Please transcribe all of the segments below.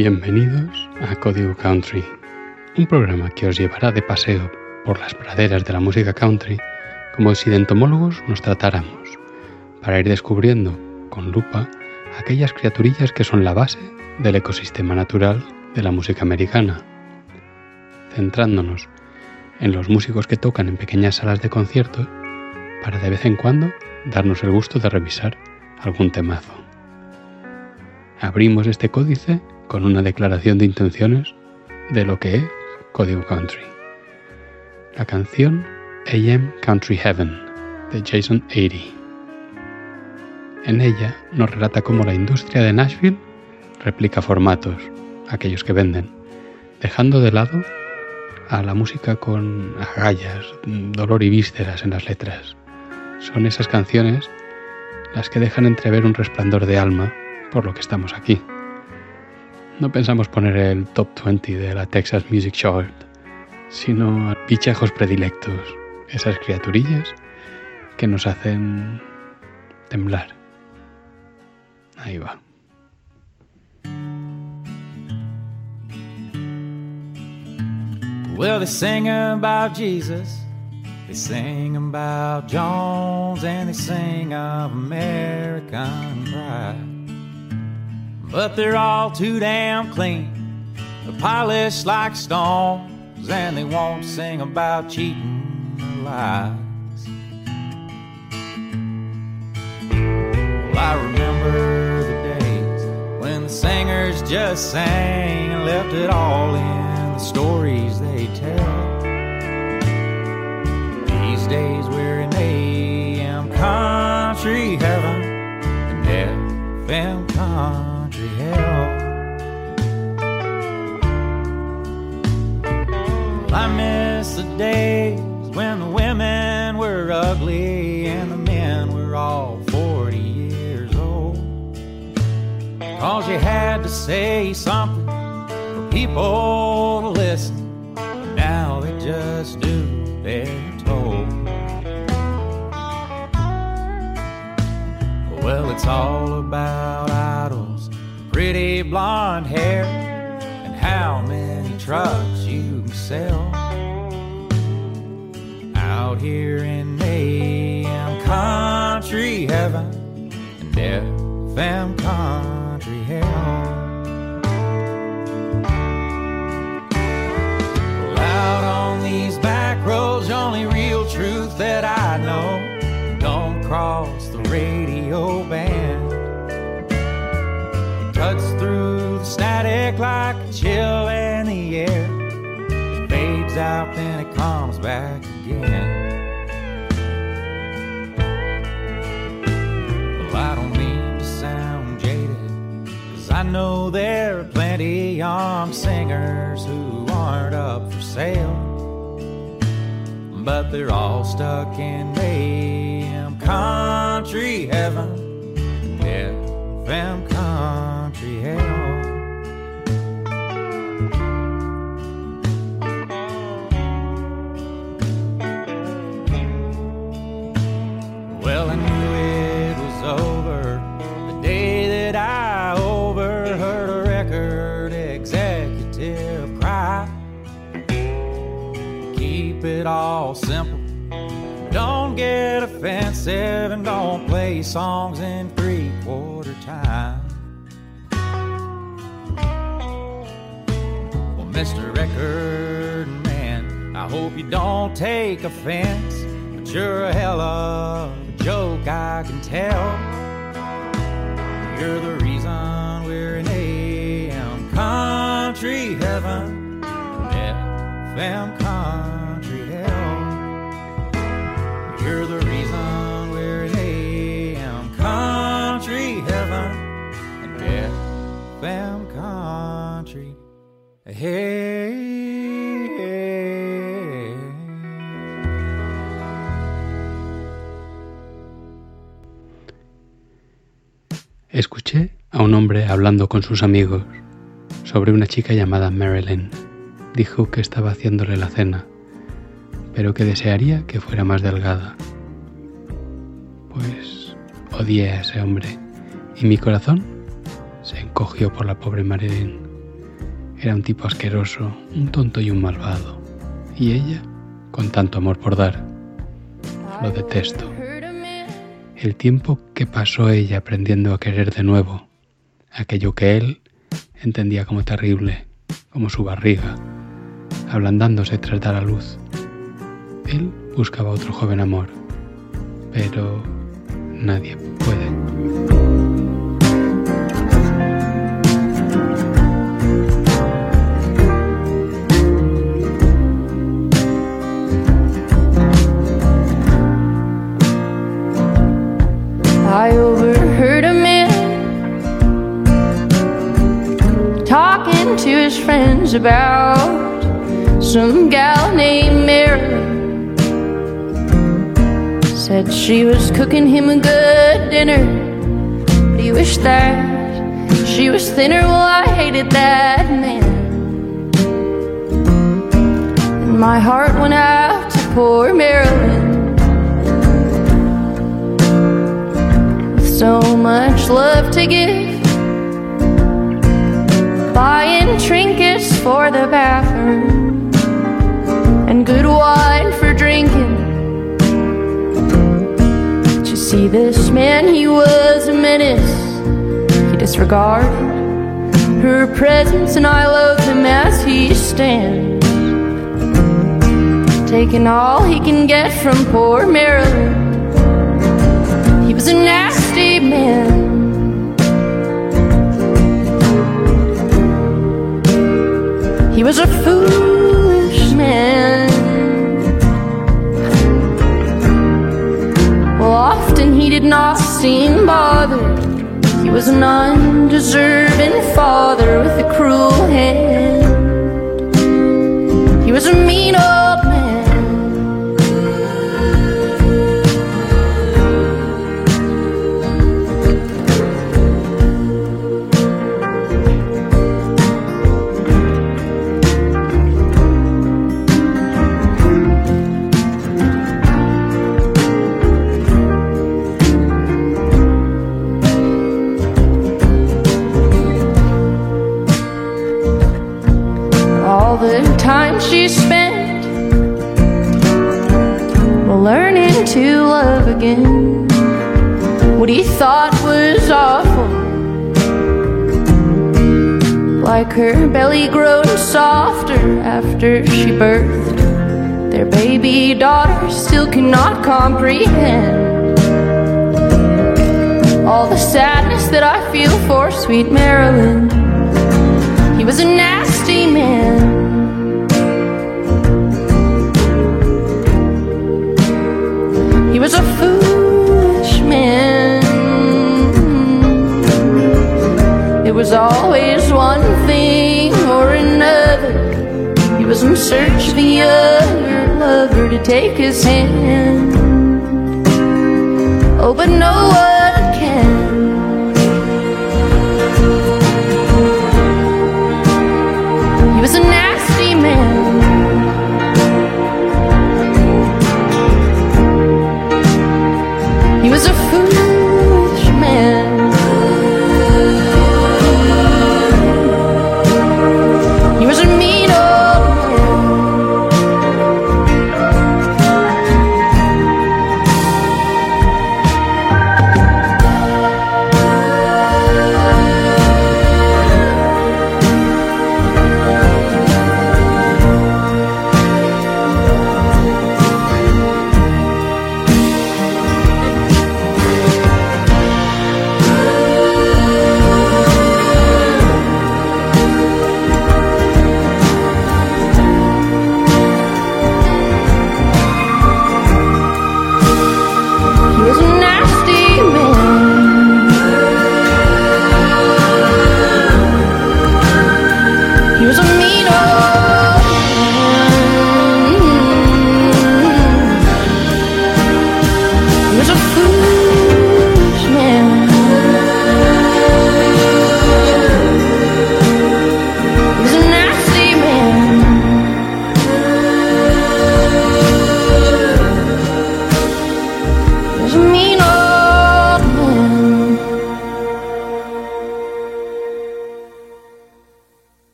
Bienvenidos a Código Country, un programa que os llevará de paseo por las praderas de la música country como si de entomólogos nos tratáramos, para ir descubriendo con lupa aquellas criaturillas que son la base del ecosistema natural de la música americana, centrándonos en los músicos que tocan en pequeñas salas de concierto para de vez en cuando darnos el gusto de revisar algún temazo. Abrimos este códice con una declaración de intenciones de lo que es Código Country. La canción AM Country Heaven de Jason 80. En ella nos relata cómo la industria de Nashville replica formatos, aquellos que venden, dejando de lado a la música con agallas, dolor y vísceras en las letras. Son esas canciones las que dejan entrever un resplandor de alma por lo que estamos aquí. No pensamos poner el top 20 de la Texas Music Chart, sino bichejos predilectos, esas criaturillas que nos hacen temblar. Ahí va. Well, they sing about Jesus, they sing about Jones, and they sing of American pride. But they're all too damn clean. They're polished like stones, and they won't sing about cheating lies. Well, I remember the days when the singers just sang and left it all in the stories they tell. These days we're in AM country heaven and FM country I miss the days when the women were ugly and the men were all 40 years old. Cause you had to say something for people to listen. Now they just do they're told. Well, it's all about idols pretty blonde hair and how many trucks you can sell out here in AM country heaven and FM country hell. Well, out on these back roads, only real truth that I know don't cross out, then it comes back again. Well, I don't mean to sound jaded, cause I know there are plenty young singers who aren't up for sale. But they're all stuck in AM country heaven. FM country all simple. don't get offensive and don't play songs in three quarter time. Well, Mr. Record Man, I hope you don't take offense, but you're a hell of a joke, I can tell. You're the reason we're in AM country heaven, FM Escuché a un hombre hablando con sus amigos sobre una chica llamada Marilyn. Dijo que estaba haciéndole la cena, pero que desearía que fuera más delgada. Pues odié a ese hombre y mi corazón se encogió por la pobre Marilyn. Era un tipo asqueroso, un tonto y un malvado. Y ella, con tanto amor por dar. Lo detesto. El tiempo que pasó ella aprendiendo a querer de nuevo, aquello que él entendía como terrible, como su barriga, ablandándose tras dar a luz. Él buscaba otro joven amor, pero nadie puede. I overheard a man talking to his friends about some gal named Mary. Said she was cooking him a good dinner, but he wished that she was thinner. Well, I hated that man. And my heart went out to poor Marilyn. So much love to give. Buying trinkets for the bathroom and good wine for drinking. But you see, this man, he was a menace. He disregarded her presence, and I loathe him as he stands. Taking all he can get from poor Marilyn. He was a nasty man. He was a foolish man. Well, often he did not seem bothered. He was an undeserving father with a cruel hand. He was a mean old thought was awful. Like her belly growing softer after she birthed. Their baby daughter still cannot comprehend. All the sadness that I feel for sweet Marilyn. He was a nasty man. Was always one thing or another. He was in search of the other lover to take his hand. Oh, but no one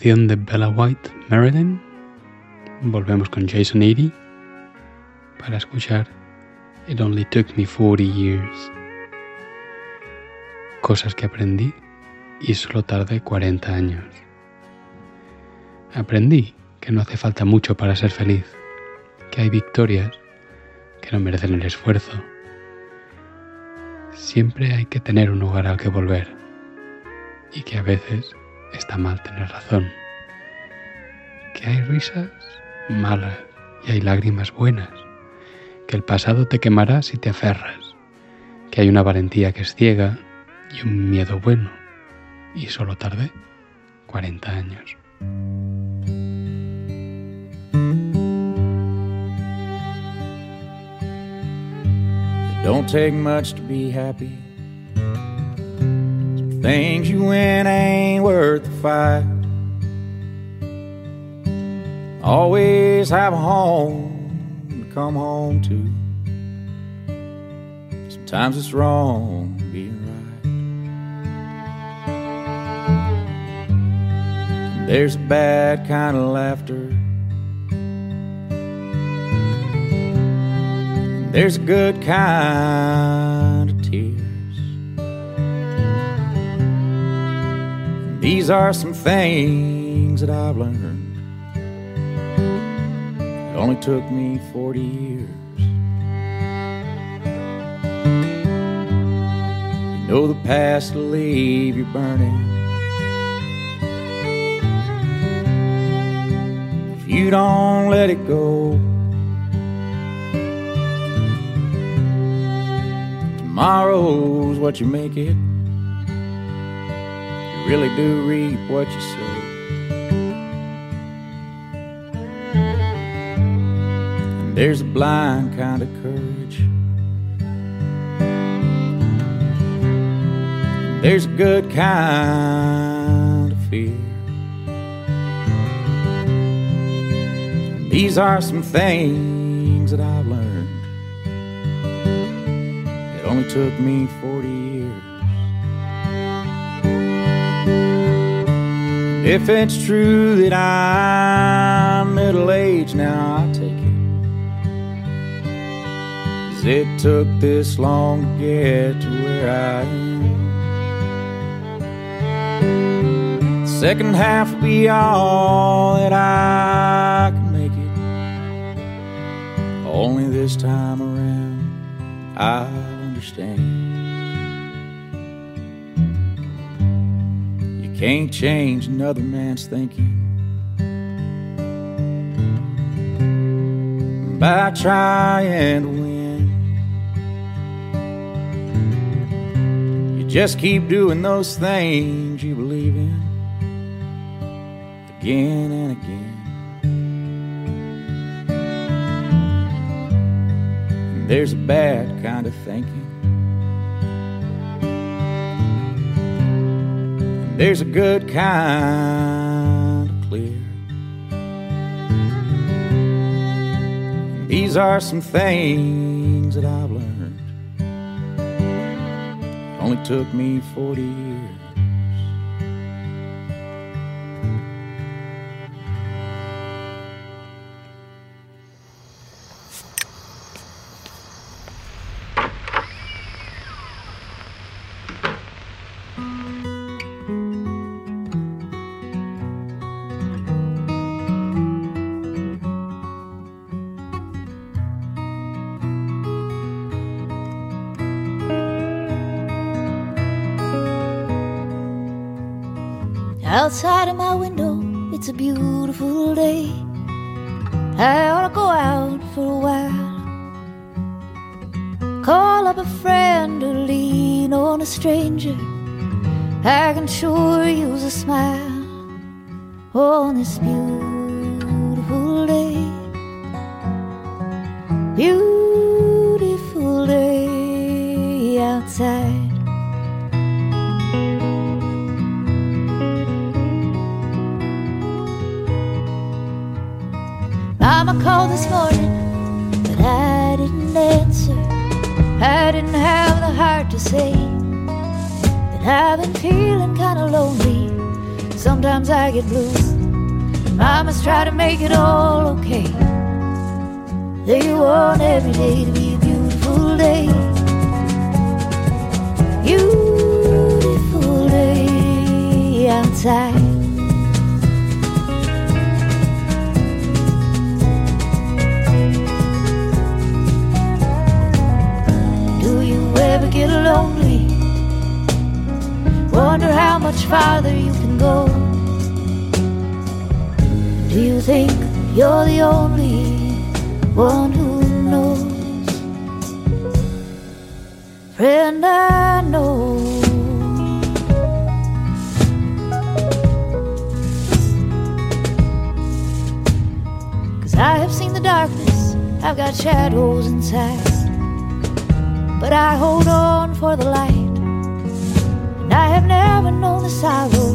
de Bella White, Marilyn, volvemos con Jason Eady para escuchar It Only Took Me 40 Years. Cosas que aprendí y solo tardé 40 años. Aprendí que no hace falta mucho para ser feliz, que hay victorias que no merecen el esfuerzo. Siempre hay que tener un lugar al que volver y que a veces está mal tener razón. Que hay risas malas y hay lágrimas buenas. Que el pasado te quemará si te aferras. Que hay una valentía que es ciega y un miedo bueno. Y solo tardé 40 años. don't take much to be happy. Things you win ain't worth the fight. Always have a home to come home to. Sometimes it's wrong being right. there's a bad kind of laughter. there's a good kind These are some things that I've learned. It only took me 40 years. You know the past will leave you burning. If you don't let it go, tomorrow's what you make it really do reap what you sow. And there's a blind kind of courage. And there's a good kind of fear. And these are some things that I've learned. It only took me 40 If it's true that I'm middle aged now, I take it. Cause it took this long to get to where I am. Second half will be all that I can make it. Only this time around, I'll understand. Can't change another man's thinking by trying to win. You just keep doing those things you believe in again and again. And there's a bad kind of thinking. There's a good kind of clear. These are some things that I've learned. It only took me 40 sure use a smile on this beautiful day. Beautiful day outside. Mama called this morning, but I didn't answer. I didn't have the heart to say I've been feeling kinda lonely Sometimes I get blue. I must try to make it all okay. They want every day to be a beautiful day. Beautiful day outside. Do you ever get lonely? Wonder how much farther you can go. Do you think you're the only one who knows? Friend, I know. Cause I have seen the darkness, I've got shadows inside. But I hold on for the light. I have never known the sorrow.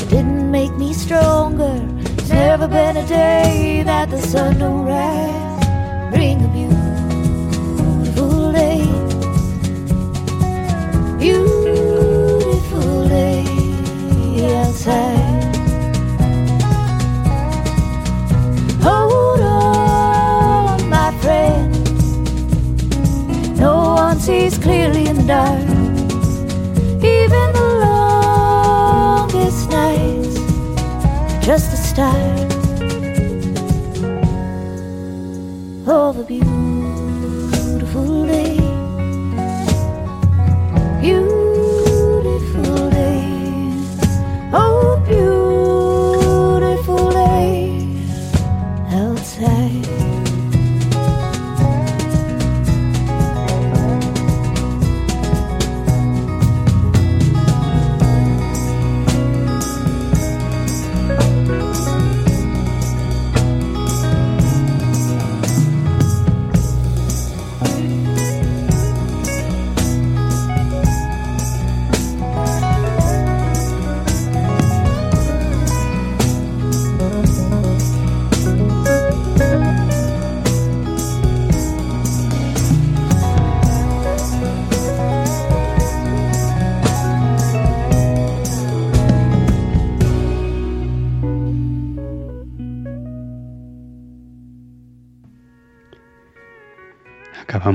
It didn't make me stronger. There's never been a day that the sun don't rise. Bring a beautiful day. Beautiful day outside. Sees clearly in the dark. Just the start. Of a beautiful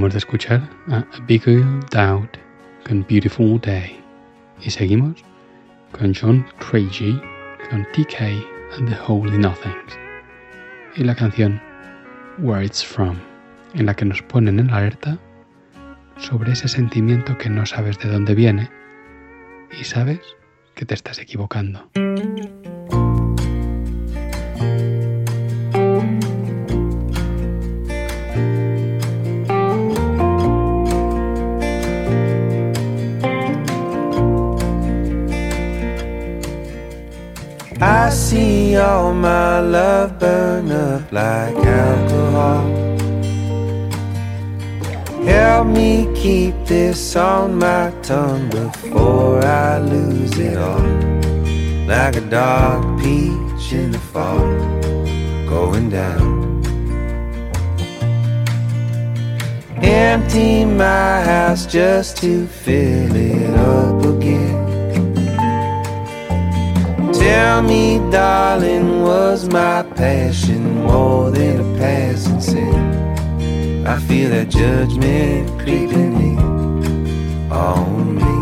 Acabamos de escuchar a A Bigger Doubt con Beautiful Day. Y seguimos con John Craigie con TK and the Holy Nothings. Y la canción Where It's From, en la que nos ponen en alerta sobre ese sentimiento que no sabes de dónde viene y sabes que te estás equivocando. I see all my love burn up like alcohol. Help me keep this on my tongue before I lose it all. Like a dark peach in the fall, going down. Empty my house just to fill it up again. Tell me, darling, was my passion more than a passing sin? I feel that judgment creeping in on me.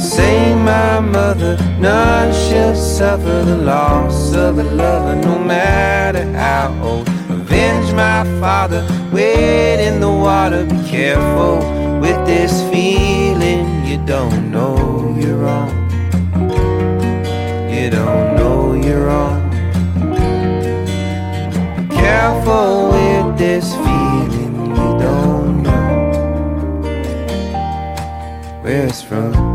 Say, my mother, none shall suffer the loss of a lover, no matter how old. Avenge my father, wait in the water, be careful with this feeling you don't know you're wrong. You don't know you're wrong. Careful with this feeling you don't know where it's from.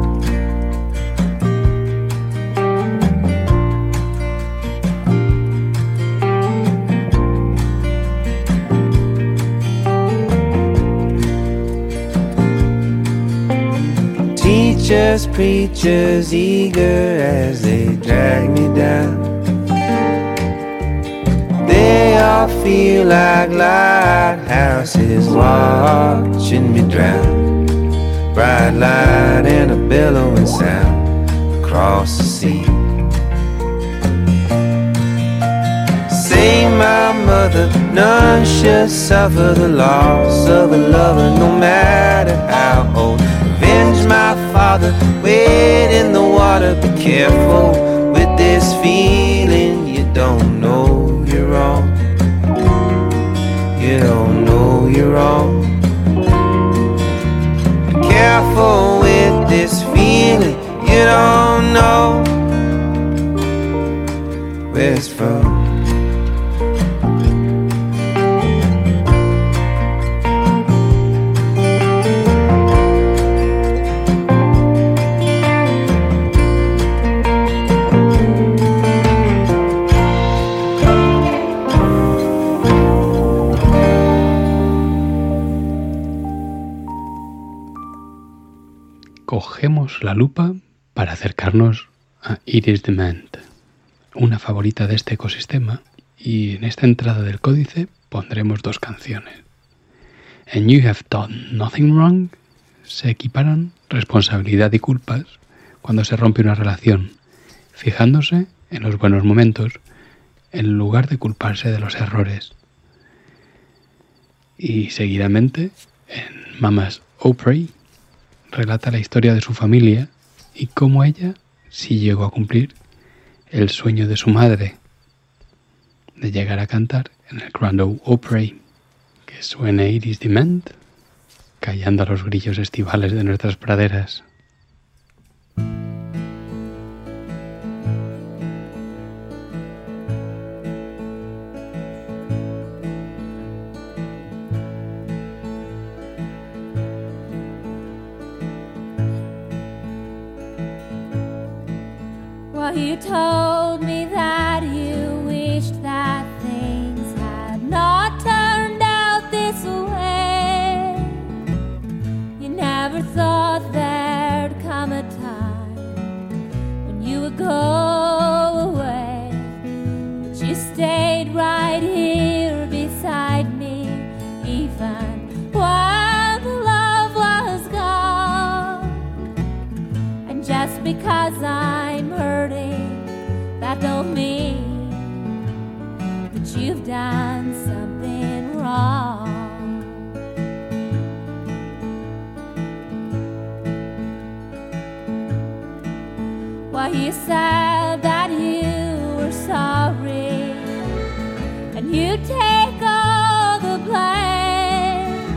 Teachers, preachers, eager as they drag me down. They all feel like lighthouses watching me drown. Bright light and a bellowing sound. across the sea. Say, my mother, none shall suffer the loss of a lover, no matter how old. Avenge my wade in the water, be careful with this feeling. You don't know you're wrong. You don't know you're wrong. Be careful with this feeling. You don't know where it's from. Lupa para acercarnos a Iris Demand, una favorita de este ecosistema, y en esta entrada del códice pondremos dos canciones. En You Have Done Nothing Wrong se equiparan responsabilidad y culpas cuando se rompe una relación, fijándose en los buenos momentos en lugar de culparse de los errores. Y seguidamente, en Mama's Opry, relata la historia de su familia y cómo ella sí llegó a cumplir el sueño de su madre de llegar a cantar en el Grand Ole Opry. Que suene Iris Dement, callando a los grillos estivales de nuestras praderas. You told me that you wished that things had not turned out this way. You never thought there'd come a time when you would go just because I'm hurting, that don't mean that you've done something wrong. Well, you said that you were sorry, and you take all the blame.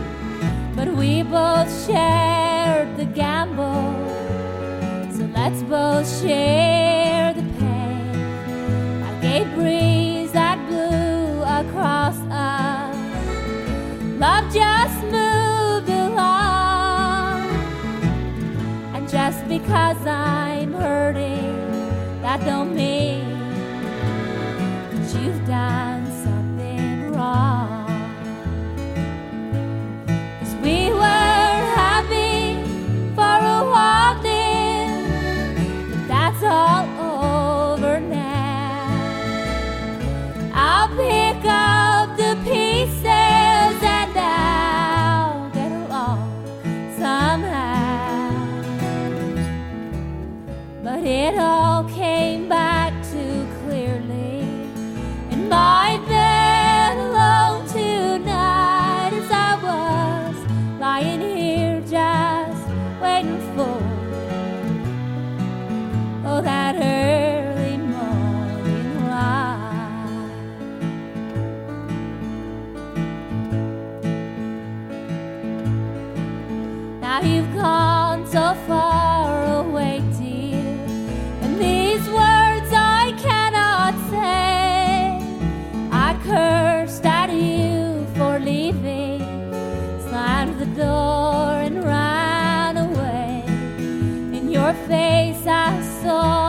But we both shared let's both share the pain. Like a breeze that blew across us. Love just moved along. And just because I'm hurting, that don't mean It all your face I saw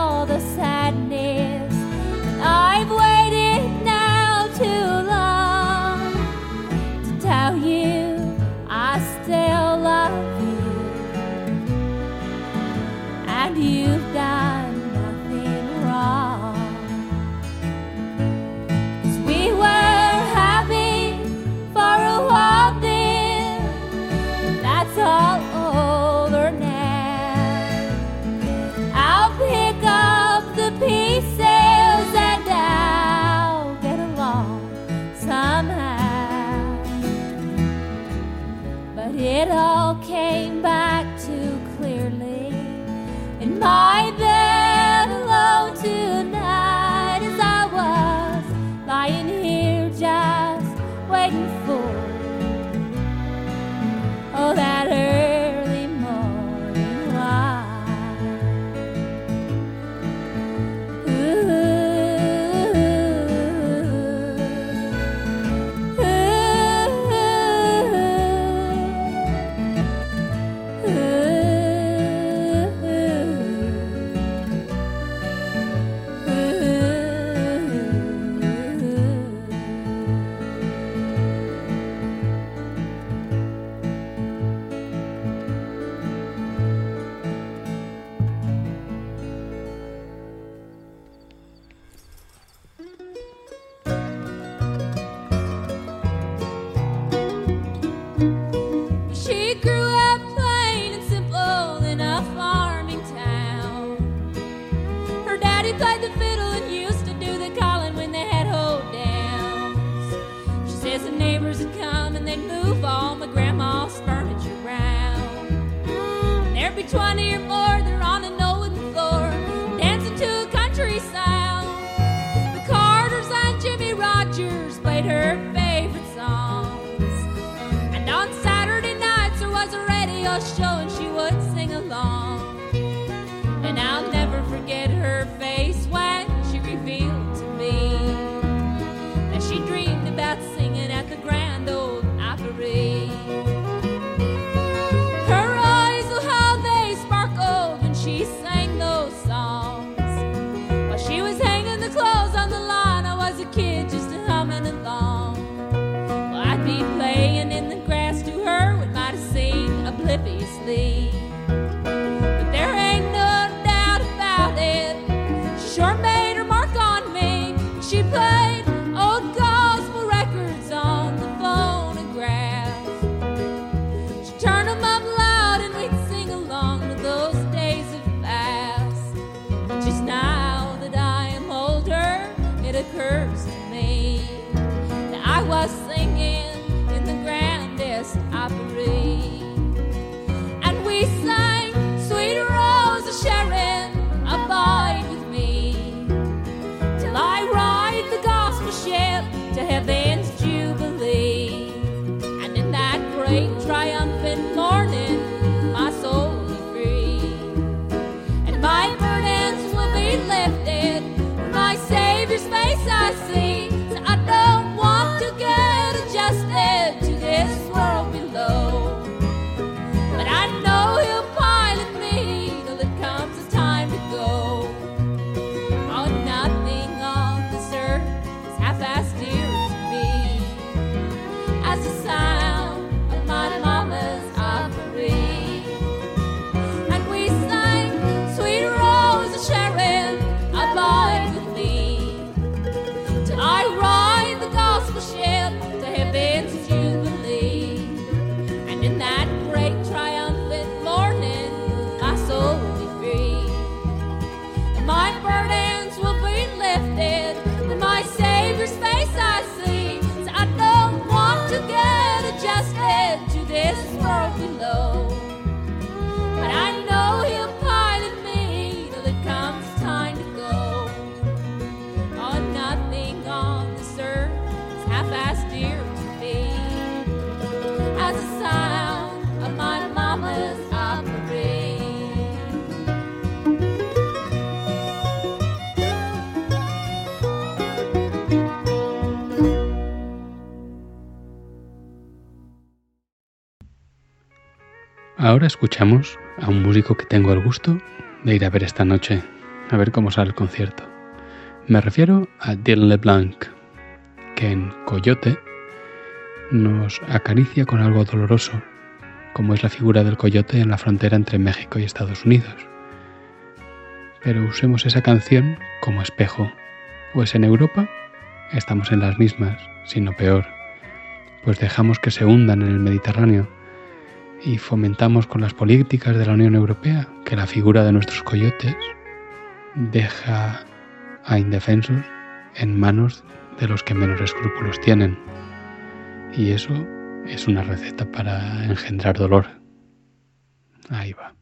the Ahora escuchamos a un músico que tengo el gusto de ir a ver esta noche, a ver cómo sale el concierto. Me refiero a Dylan LeBlanc, que en Coyote nos acaricia con algo doloroso, como es la figura del coyote en la frontera entre México y Estados Unidos. Pero usemos esa canción como espejo, pues en Europa estamos en las mismas, sino peor, pues dejamos que se hundan en el Mediterráneo y fomentamos con las políticas de la Unión Europea que la figura de nuestros coyotes deja a indefensos en manos de los que menos escrúpulos tienen. Y eso es una receta para engendrar dolor. Ahí va.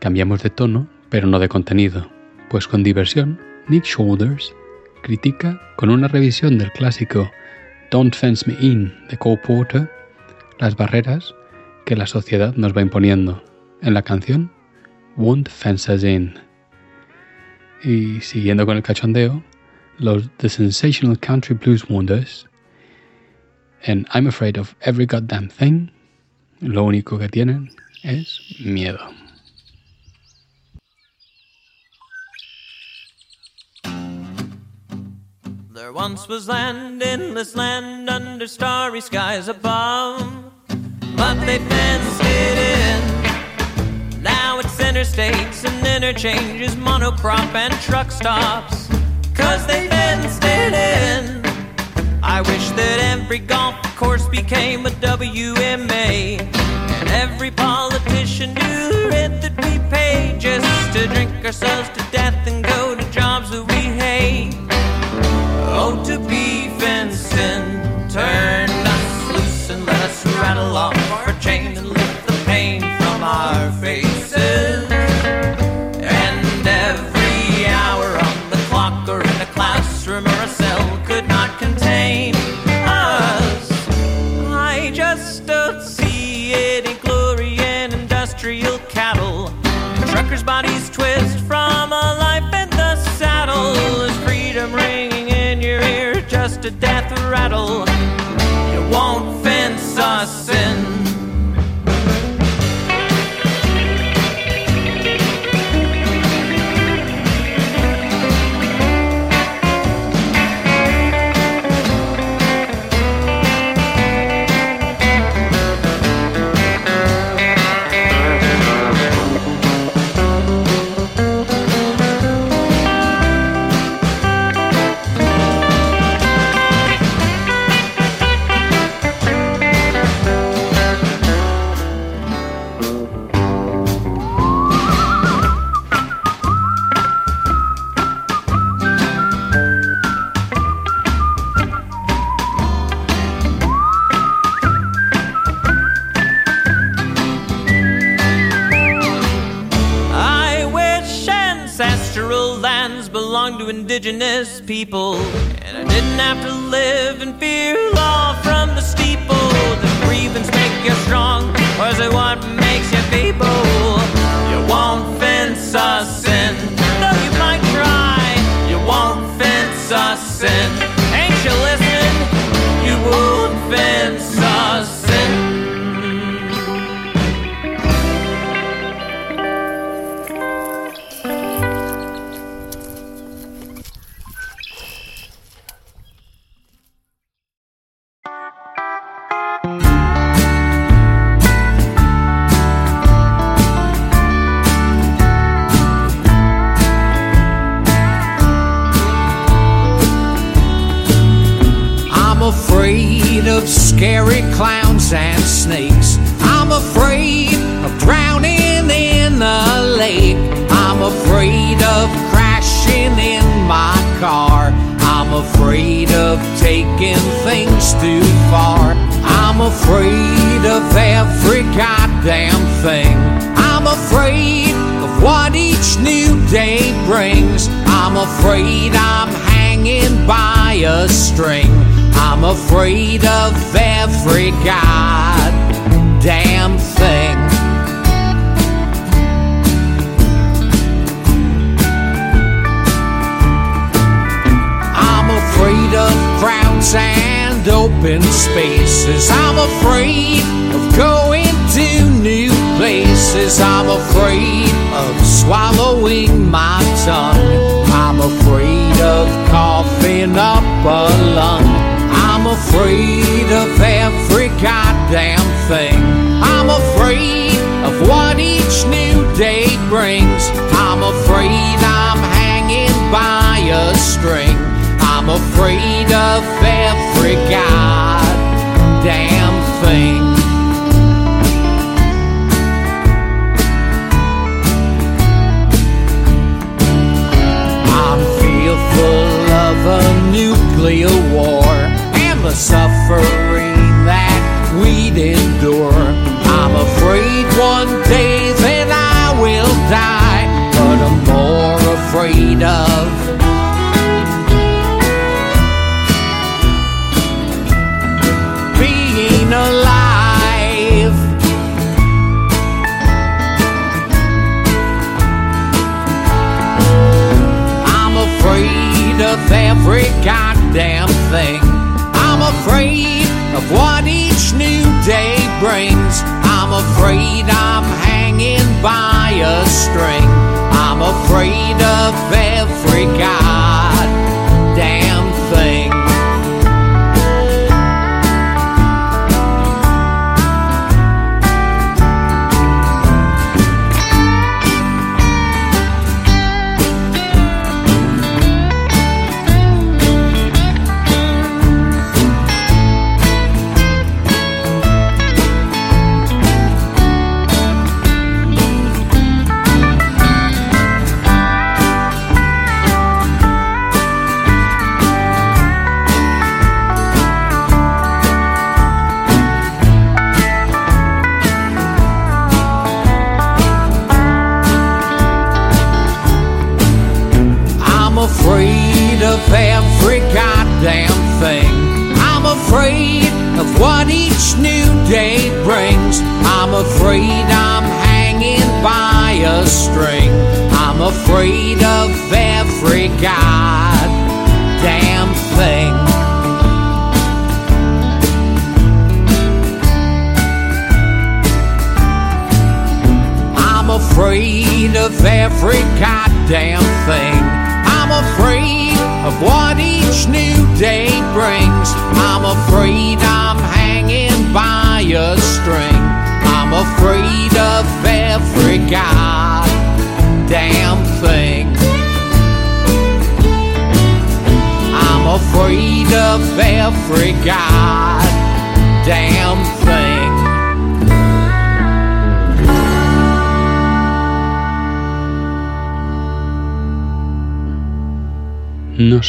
Cambiamos de tono, pero no de contenido, pues con diversión, Nick Shoulders critica con una revisión del clásico Don't Fence Me In de Cole Porter las barreras que la sociedad nos va imponiendo en la canción Won't Fence Us In. Y siguiendo con el cachondeo, los The Sensational Country Blues Wonders en I'm Afraid of Every Goddamn Thing, lo único que tienen es miedo. There once was land, endless land under starry skies above, but they fenced it in. Now it's interstates and interchanges, monocrop and truck stops, cause they fenced it in. I wish that every golf course became a WMA, and every politician knew rent that we pay just to drink ourselves to death and go to jobs that. To be fenced in, turn us loose and let us rattle off our chain people, open spaces. I'm afraid of going to new places. I'm afraid of swallowing my tongue. I'm afraid of coughing up a lung. I'm afraid of every goddamn thing. I'm afraid of what each new day brings. I'm afraid I'm hanging by a string. I'm afraid of every damn thing. I'm fearful of a nuclear war and the suffering that we'd endure. I'm afraid one day that I will die, but I'm more afraid of every goddamn thing. I'm afraid of what each new day brings. I'm afraid I'm hanging by a string. I'm afraid of every goddamn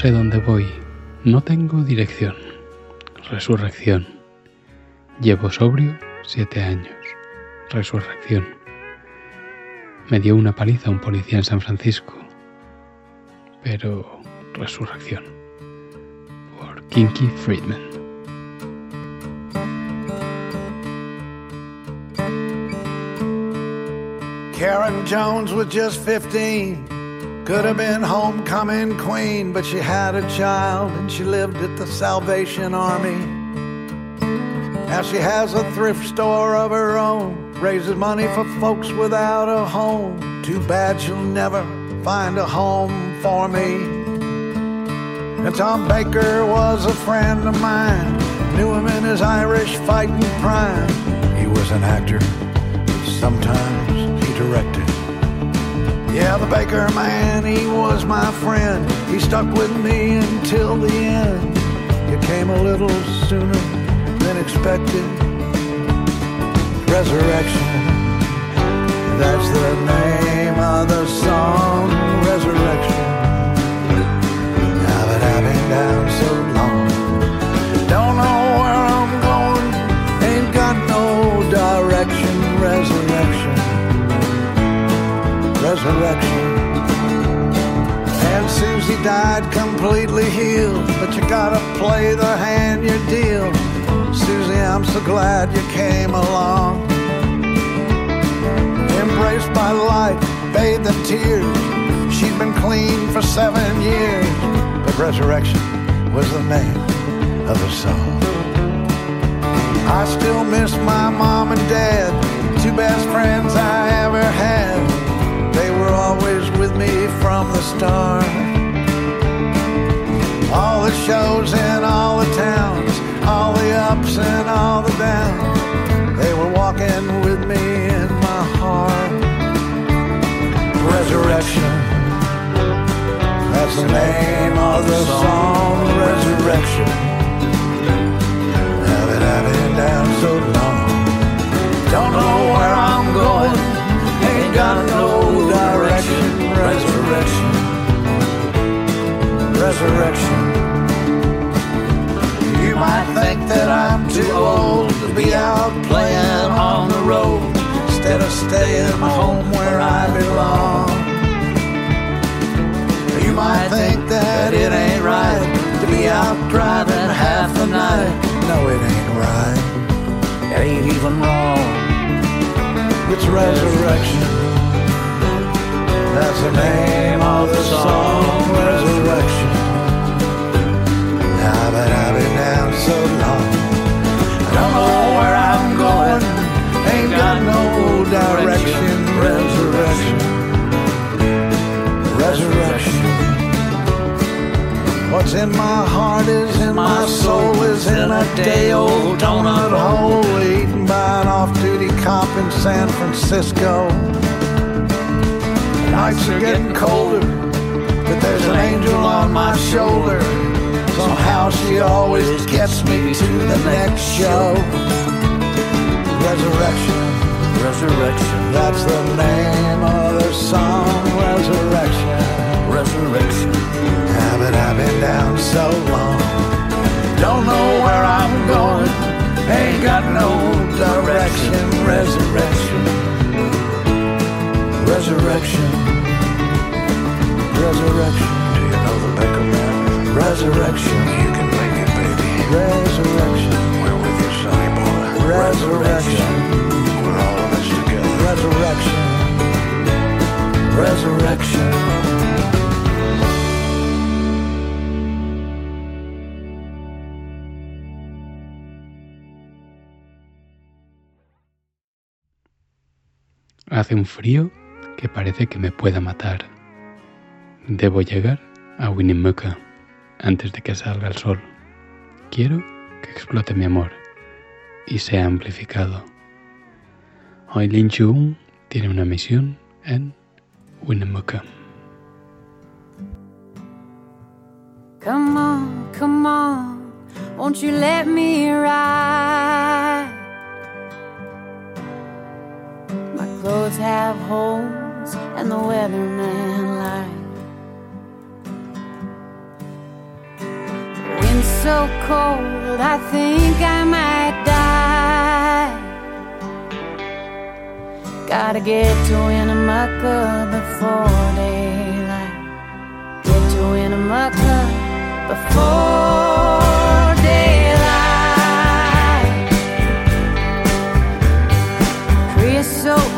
sé dónde voy, no tengo dirección. Resurrección. Llevo sobrio siete años. Resurrección. Me dio una paliza un policía en San Francisco. Pero resurrección. Por Kinky Friedman. Karen Jones was just 15. Could have been homecoming queen, but she had a child and she lived at the Salvation Army. Now she has a thrift store of her own, raises money for folks without a home. Too bad she'll never find a home for me. And Tom Baker was a friend of mine, knew him in his Irish fighting prime. He was an actor, sometimes he directed. Yeah, the Baker man, he was my friend. He stuck with me until the end. You came a little sooner than expected. Resurrection, that's the name of the song. Resurrection. Now that I've been down so resurrection. And Susie died completely healed, but you gotta play the hand you're dealt. Susie, I'm so glad you came along. Embraced by light, bathed in tears. She'd been clean for seven years, but resurrection was the name of the song. I still miss my mom and dad, two best friends I ever had. They were always with me from the start. All the shows in all the towns, all the ups and all the downs. They were walking with me in my heart. Resurrection. That's the name of the song, Resurrection. That I've down so long, don't know where I'm going, ain't got no resurrection, resurrection. You might think that I'm too old to be out playing on the road instead of staying home where I belong. You might think that it ain't right to be out driving half the night. No, it que parece que me pueda matar. Debo llegar a Winnemucca antes de que salga el sol. Quiero que explote mi amor y sea amplificado. Hoy Lin Chun tiene una misión en Winnemucca. Come on, come on, won't you let me holes and the weatherman light. Wind so cold, I think I might die. Gotta get to Winnemucca before daylight. Get to Winnemucca before. so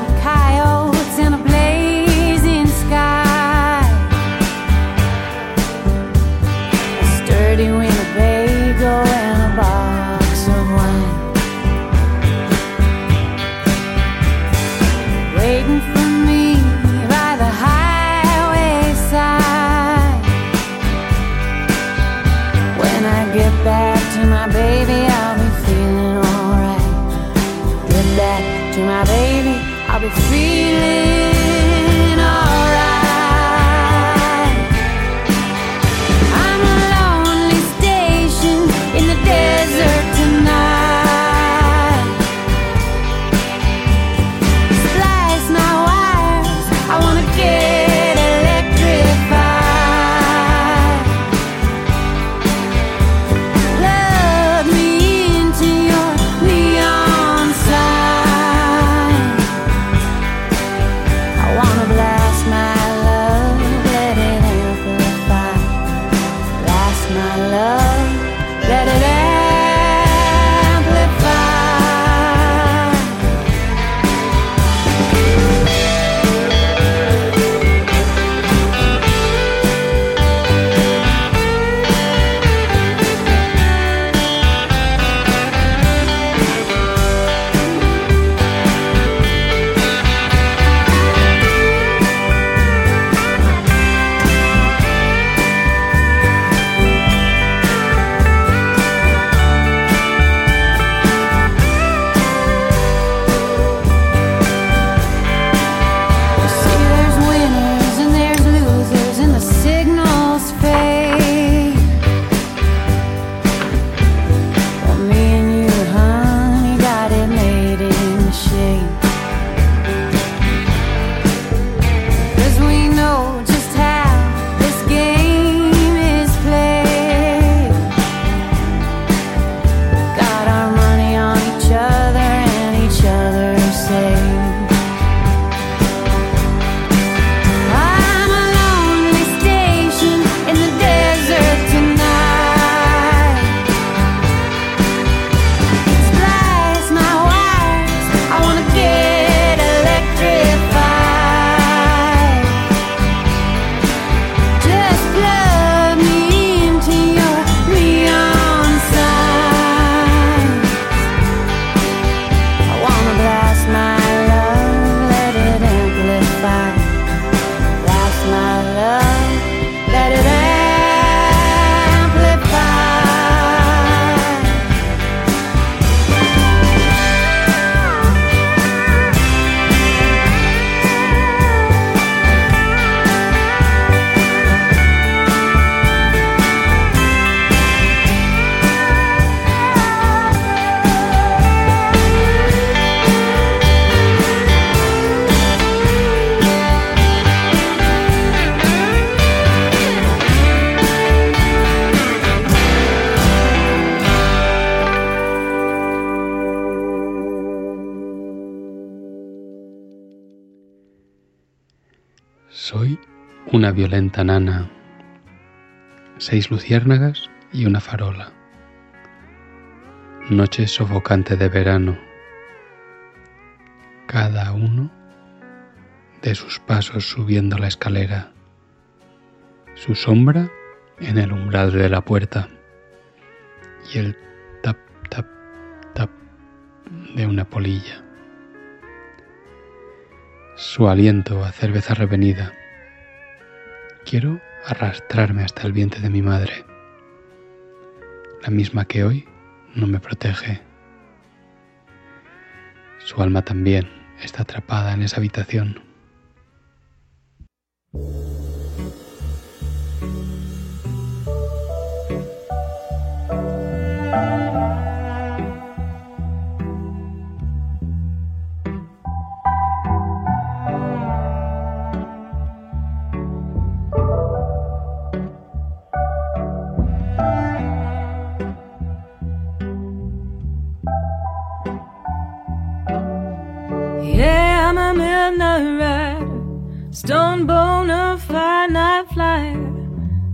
Soy una violenta nana, seis luciérnagas y una farola. Noche sofocante de verano, cada uno de sus pasos subiendo la escalera, su sombra en el umbral de la puerta y el tap, tap, tap de una polilla. Su aliento a cerveza revenida. Quiero arrastrarme hasta el vientre de mi madre, la misma que hoy no me protege. Su alma también está atrapada en esa habitación. Stone bona fide night flyer.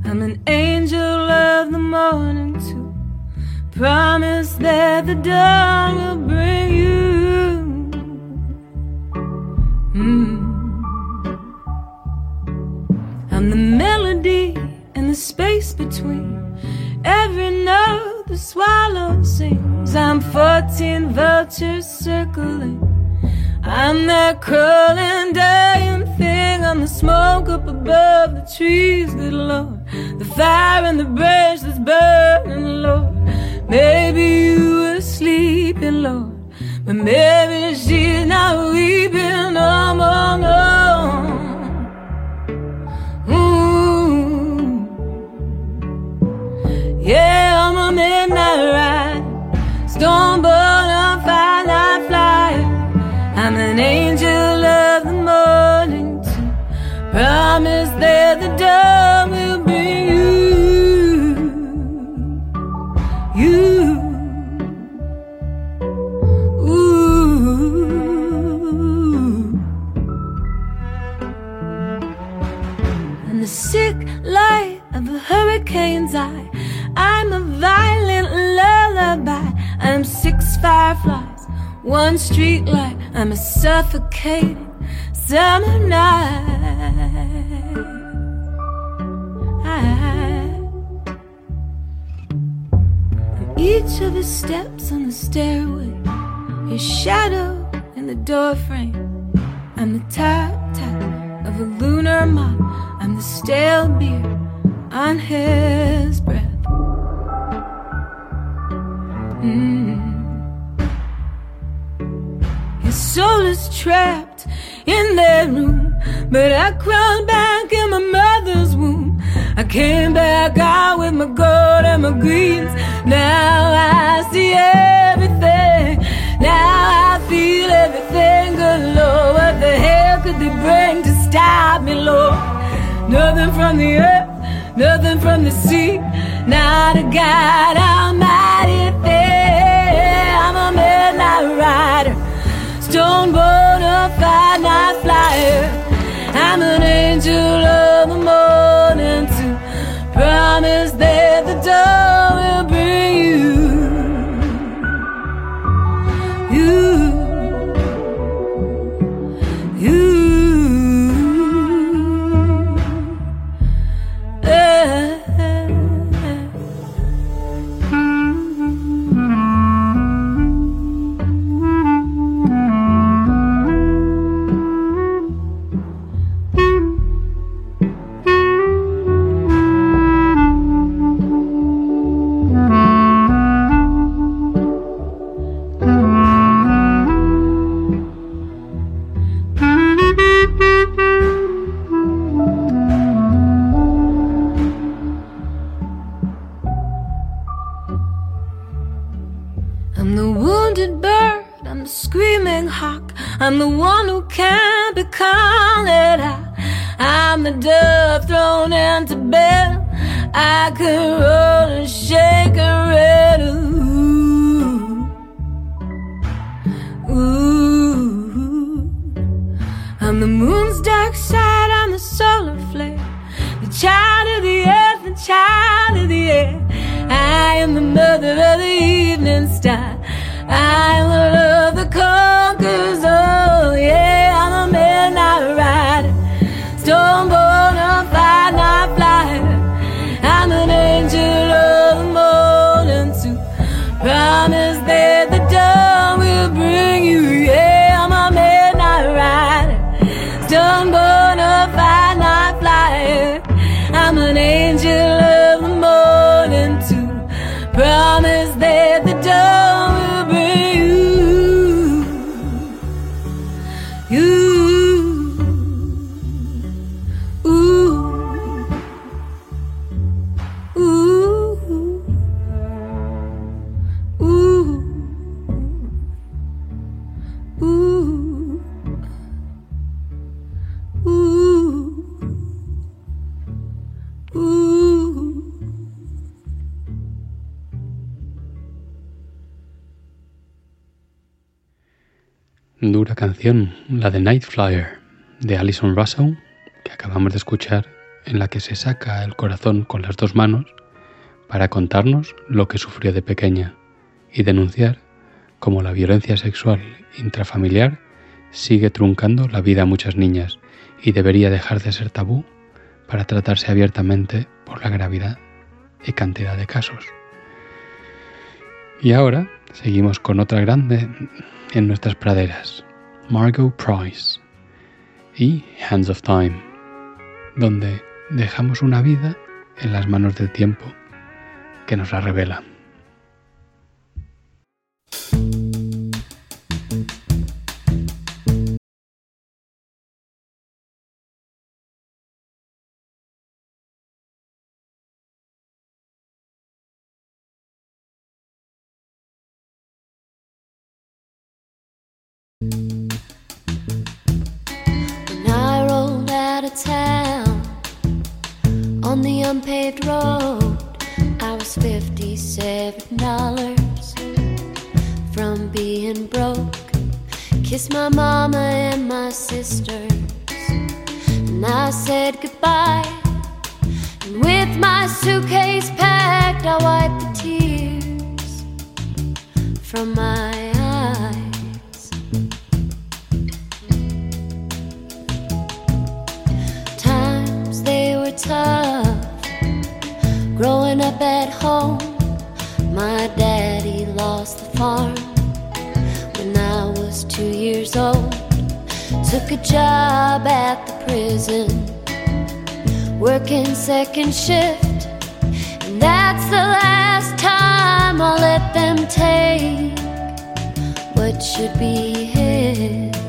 I'm an angel of the morning too. Promise that the dawn will bring you. Mm. I'm the melody and the space between every note the swallow sings. I'm 14 vultures circling. I'm that crawling, dying thing. I'm the smoke up above the trees, good Lord. The fire in the branch that's burning, Lord. Maybe you were sleeping, Lord. But maybe she's one street light. I'm a suffocating summer night. Each of his steps on the stairway, his shadow in the doorframe. I'm the tap tap of a lunar mop. I'm the stale beer on his breath. Mm. His soul is trapped in that room, but I crawled back in my mother's womb. I came back out with my gold and my greens. Now I see everything. Now I feel everything. Good Lord, what the hell could they bring to stop me, Lord? Nothing from the earth, nothing from the sea. Not a God Almighty thing. I'm a midnight rider stone bona fide night flyer. I'm an angel Dura canción, la de Night Flyer, de Alison Russell, que acabamos de escuchar, en la que se saca el corazón con las dos manos para contarnos lo que sufrió de pequeña y denunciar cómo la violencia sexual intrafamiliar sigue truncando la vida a muchas niñas y debería dejar de ser tabú para tratarse abiertamente por la gravedad y cantidad de casos. Y ahora seguimos con otra grande en nuestras praderas, Margot Price y Hands of Time, donde dejamos una vida en las manos del tiempo que nos la revela. Fifty-seven dollars from being broke. Kissed my mama and my sisters, and I said goodbye. And with my suitcase packed, I wiped the tears from my eyes. Times they were tough. Growing at home, my daddy lost the farm when I was two years old. Took a job at the prison, working second shift. And that's the last time I'll let them take what should be his.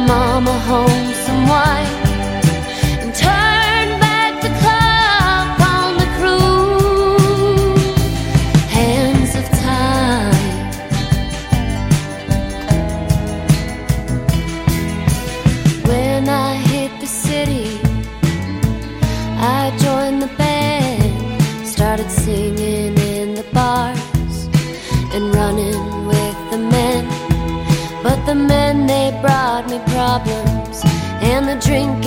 Mama home and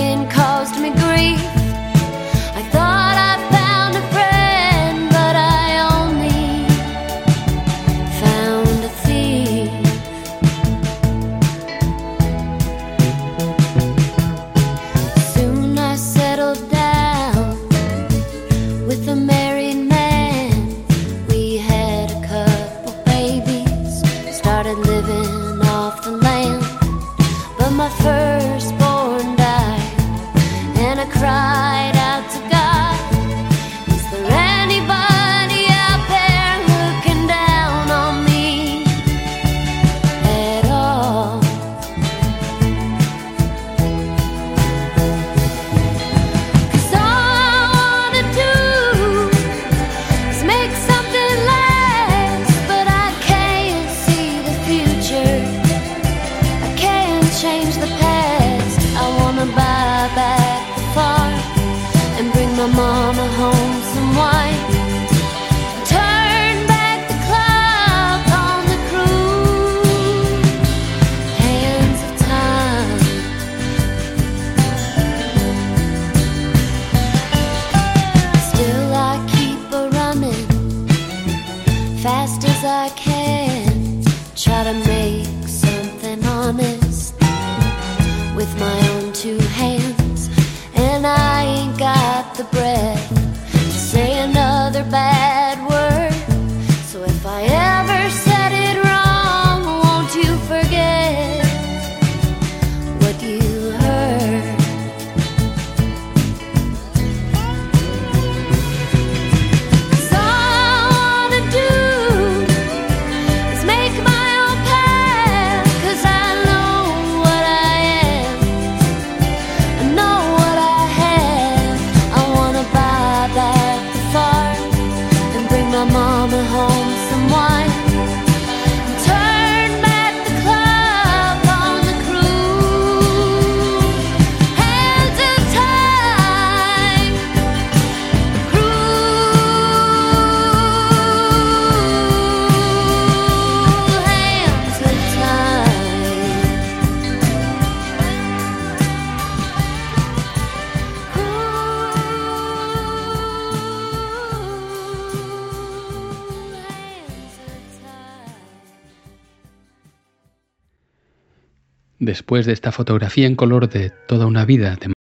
de esta fotografía en color de toda una vida de